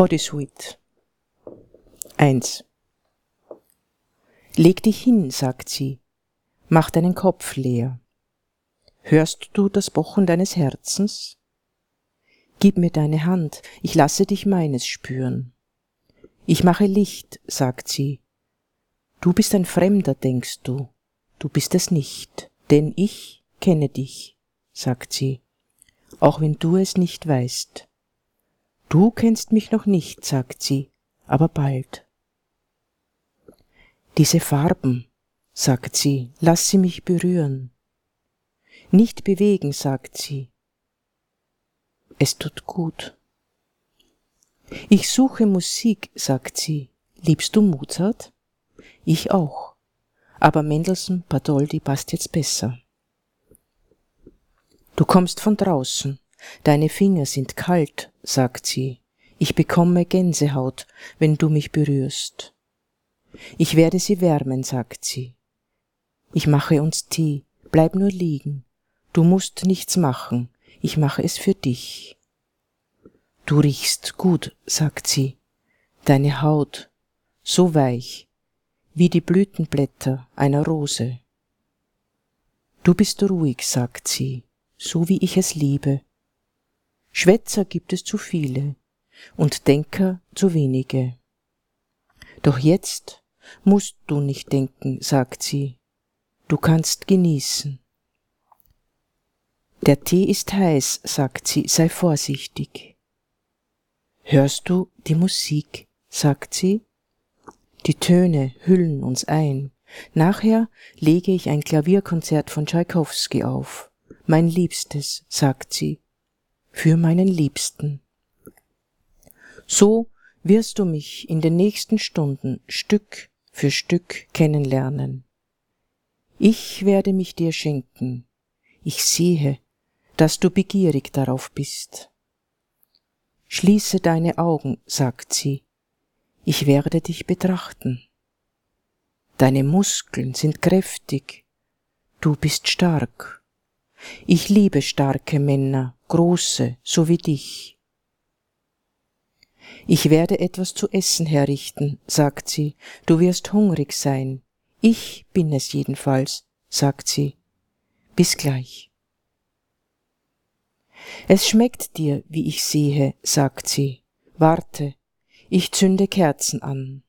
Bodysuit 1 Leg dich hin, sagt sie, mach deinen Kopf leer. Hörst du das Pochen deines Herzens? Gib mir deine Hand, ich lasse dich meines spüren. Ich mache Licht, sagt sie. Du bist ein Fremder, denkst du, du bist es nicht, denn ich kenne dich, sagt sie, auch wenn du es nicht weißt. Du kennst mich noch nicht, sagt sie, aber bald. Diese Farben, sagt sie, lass sie mich berühren. Nicht bewegen, sagt sie. Es tut gut. Ich suche Musik, sagt sie. Liebst du Mozart? Ich auch. Aber Mendelssohn Padoldi passt jetzt besser. Du kommst von draußen. Deine Finger sind kalt, sagt sie. Ich bekomme Gänsehaut, wenn du mich berührst. Ich werde sie wärmen, sagt sie. Ich mache uns Tee, bleib nur liegen. Du musst nichts machen, ich mache es für dich. Du riechst gut, sagt sie. Deine Haut, so weich, wie die Blütenblätter einer Rose. Du bist ruhig, sagt sie, so wie ich es liebe. Schwätzer gibt es zu viele und Denker zu wenige. Doch jetzt musst du nicht denken, sagt sie, du kannst genießen. Der Tee ist heiß, sagt sie, sei vorsichtig. Hörst du die Musik, sagt sie? Die Töne hüllen uns ein. Nachher lege ich ein Klavierkonzert von Tschaikowski auf. Mein Liebstes, sagt sie, für meinen Liebsten. So wirst du mich in den nächsten Stunden Stück für Stück kennenlernen. Ich werde mich dir schenken. Ich sehe, dass du begierig darauf bist. Schließe deine Augen, sagt sie, ich werde dich betrachten. Deine Muskeln sind kräftig, du bist stark. Ich liebe starke Männer, große, so wie dich. Ich werde etwas zu essen herrichten, sagt sie, du wirst hungrig sein. Ich bin es jedenfalls, sagt sie. Bis gleich. Es schmeckt dir, wie ich sehe, sagt sie. Warte, ich zünde Kerzen an.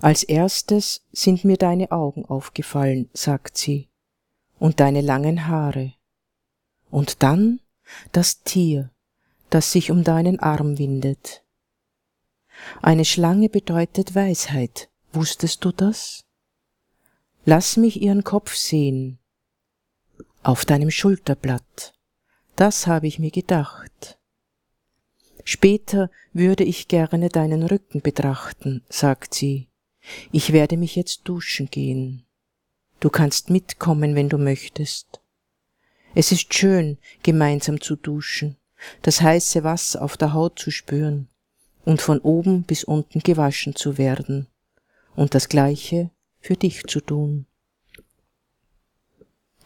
Als erstes sind mir deine Augen aufgefallen, sagt sie, und deine langen Haare. Und dann das Tier, das sich um deinen Arm windet. Eine Schlange bedeutet Weisheit, wusstest du das? Lass mich ihren Kopf sehen. Auf deinem Schulterblatt. Das habe ich mir gedacht. Später würde ich gerne deinen Rücken betrachten, sagt sie. Ich werde mich jetzt duschen gehen. Du kannst mitkommen, wenn du möchtest. Es ist schön, gemeinsam zu duschen das heiße Wasser auf der Haut zu spüren und von oben bis unten gewaschen zu werden und das gleiche für dich zu tun.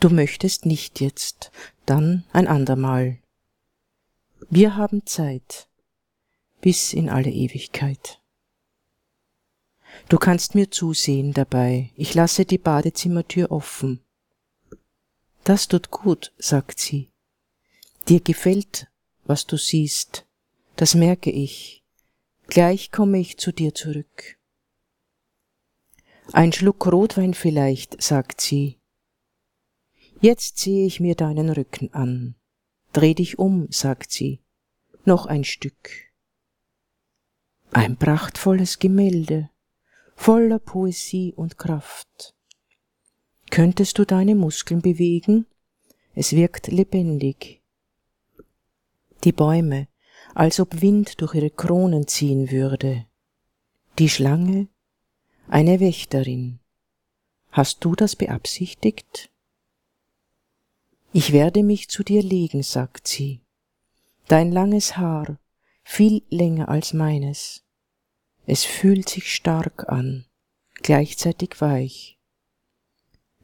Du möchtest nicht jetzt, dann ein andermal. Wir haben Zeit bis in alle Ewigkeit. Du kannst mir zusehen dabei, ich lasse die Badezimmertür offen. Das tut gut, sagt sie. Dir gefällt was du siehst, das merke ich. Gleich komme ich zu dir zurück. Ein Schluck Rotwein vielleicht, sagt sie. Jetzt sehe ich mir deinen Rücken an. Dreh dich um, sagt sie. Noch ein Stück. Ein prachtvolles Gemälde, voller Poesie und Kraft. Könntest du deine Muskeln bewegen? Es wirkt lebendig die Bäume, als ob Wind durch ihre Kronen ziehen würde. Die Schlange, eine Wächterin. Hast du das beabsichtigt? Ich werde mich zu dir legen, sagt sie. Dein langes Haar, viel länger als meines. Es fühlt sich stark an, gleichzeitig weich.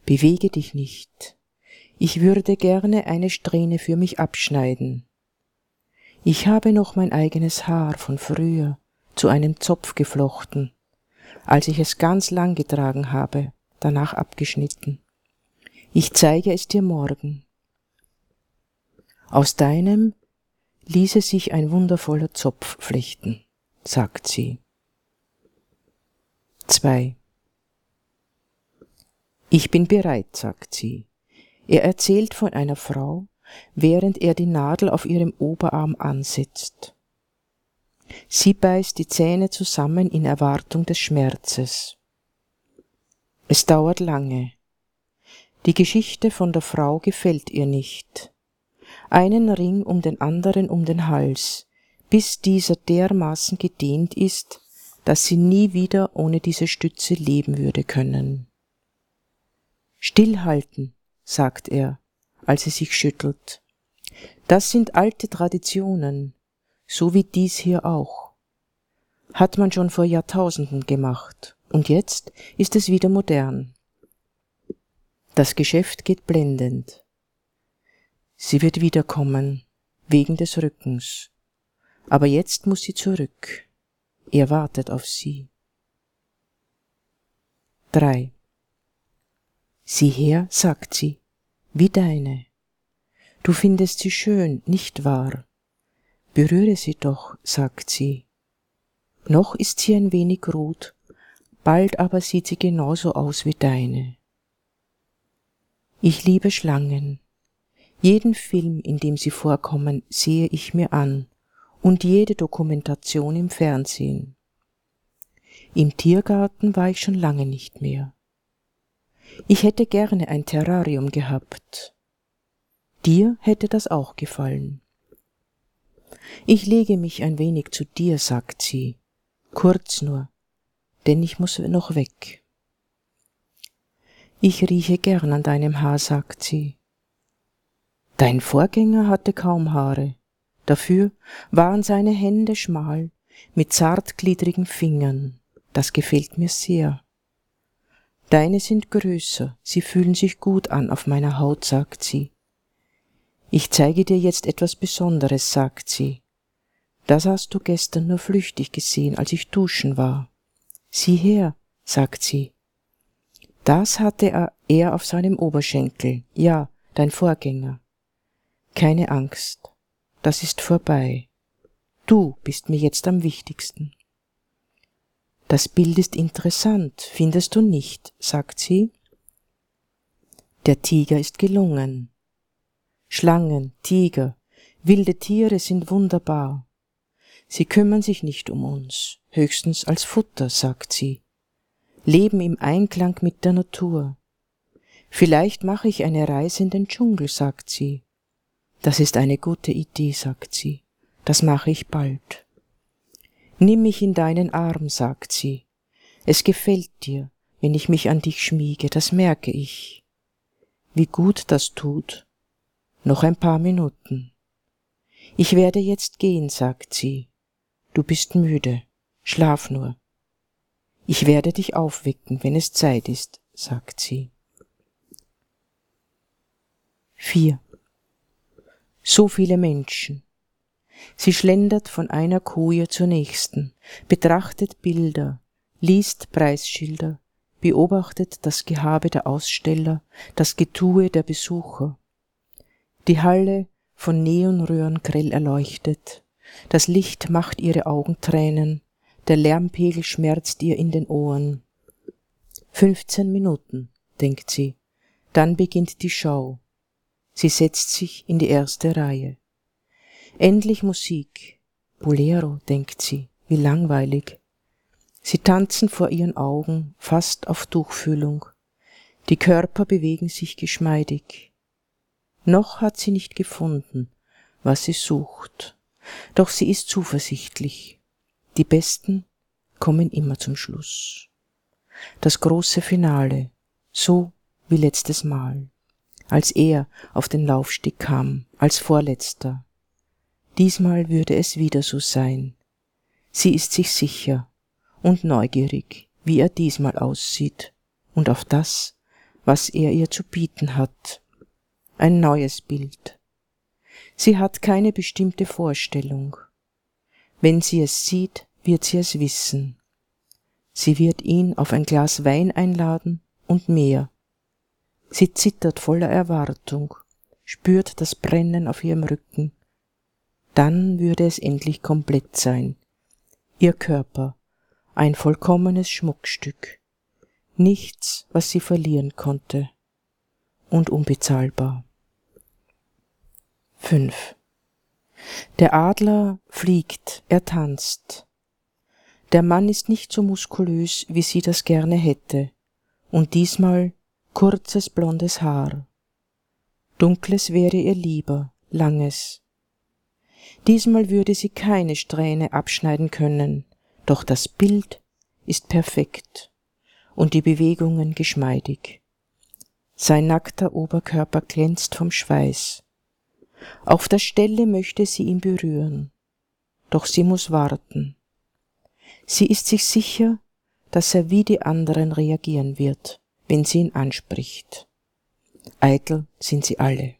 Bewege dich nicht. Ich würde gerne eine Strähne für mich abschneiden. Ich habe noch mein eigenes Haar von früher zu einem Zopf geflochten, als ich es ganz lang getragen habe, danach abgeschnitten. Ich zeige es dir morgen. Aus deinem ließe sich ein wundervoller Zopf flechten, sagt sie. 2. Ich bin bereit, sagt sie. Er erzählt von einer Frau, während er die Nadel auf ihrem Oberarm ansetzt. Sie beißt die Zähne zusammen in Erwartung des Schmerzes. Es dauert lange. Die Geschichte von der Frau gefällt ihr nicht. Einen Ring um den anderen um den Hals, bis dieser dermaßen gedehnt ist, dass sie nie wieder ohne diese Stütze leben würde können. Stillhalten, sagt er, als sie sich schüttelt. Das sind alte Traditionen, so wie dies hier auch. Hat man schon vor Jahrtausenden gemacht, und jetzt ist es wieder modern. Das Geschäft geht blendend. Sie wird wiederkommen, wegen des Rückens. Aber jetzt muss sie zurück. Er wartet auf sie. 3. Sieh her, sagt sie, wie deine. Du findest sie schön, nicht wahr? Berühre sie doch, sagt sie. Noch ist sie ein wenig rot, bald aber sieht sie genauso aus wie deine. Ich liebe Schlangen. Jeden Film, in dem sie vorkommen, sehe ich mir an und jede Dokumentation im Fernsehen. Im Tiergarten war ich schon lange nicht mehr. Ich hätte gerne ein Terrarium gehabt, Dir hätte das auch gefallen. Ich lege mich ein wenig zu dir, sagt sie, kurz nur, denn ich muss noch weg. Ich rieche gern an deinem Haar, sagt sie. Dein Vorgänger hatte kaum Haare, dafür waren seine Hände schmal, mit zartgliedrigen Fingern, das gefällt mir sehr. Deine sind größer, sie fühlen sich gut an auf meiner Haut, sagt sie. Ich zeige dir jetzt etwas Besonderes, sagt sie. Das hast du gestern nur flüchtig gesehen, als ich duschen war. Sieh her, sagt sie. Das hatte er auf seinem Oberschenkel, ja, dein Vorgänger. Keine Angst, das ist vorbei. Du bist mir jetzt am wichtigsten. Das Bild ist interessant, findest du nicht, sagt sie. Der Tiger ist gelungen. Schlangen, Tiger, wilde Tiere sind wunderbar. Sie kümmern sich nicht um uns, höchstens als Futter, sagt sie, leben im Einklang mit der Natur. Vielleicht mache ich eine Reise in den Dschungel, sagt sie. Das ist eine gute Idee, sagt sie. Das mache ich bald. Nimm mich in deinen Arm, sagt sie. Es gefällt dir, wenn ich mich an dich schmiege, das merke ich. Wie gut das tut, noch ein paar Minuten. Ich werde jetzt gehen, sagt sie. Du bist müde. Schlaf nur. Ich werde dich aufwecken, wenn es Zeit ist, sagt sie. 4. So viele Menschen. Sie schlendert von einer Koje zur nächsten, betrachtet Bilder, liest Preisschilder, beobachtet das Gehabe der Aussteller, das Getue der Besucher, die Halle von Neonröhren grell erleuchtet. Das Licht macht ihre Augen tränen, der Lärmpegel schmerzt ihr in den Ohren. Fünfzehn Minuten, denkt sie, dann beginnt die Schau. Sie setzt sich in die erste Reihe. Endlich Musik. Bolero, denkt sie, wie langweilig. Sie tanzen vor ihren Augen, fast auf Tuchfühlung. Die Körper bewegen sich geschmeidig. Noch hat sie nicht gefunden, was sie sucht, doch sie ist zuversichtlich. Die Besten kommen immer zum Schluss. Das große Finale, so wie letztes Mal, als er auf den Laufsteg kam, als Vorletzter. Diesmal würde es wieder so sein. Sie ist sich sicher und neugierig, wie er diesmal aussieht und auf das, was er ihr zu bieten hat ein neues Bild. Sie hat keine bestimmte Vorstellung. Wenn sie es sieht, wird sie es wissen. Sie wird ihn auf ein Glas Wein einladen und mehr. Sie zittert voller Erwartung, spürt das Brennen auf ihrem Rücken. Dann würde es endlich komplett sein. Ihr Körper, ein vollkommenes Schmuckstück. Nichts, was sie verlieren konnte. Und unbezahlbar. 5. Der Adler fliegt, er tanzt. Der Mann ist nicht so muskulös, wie sie das gerne hätte, und diesmal kurzes blondes Haar. Dunkles wäre ihr lieber, langes. Diesmal würde sie keine Strähne abschneiden können, doch das Bild ist perfekt und die Bewegungen geschmeidig. Sein nackter Oberkörper glänzt vom Schweiß. Auf der Stelle möchte sie ihn berühren, doch sie muss warten. Sie ist sich sicher, dass er wie die anderen reagieren wird, wenn sie ihn anspricht. Eitel sind sie alle.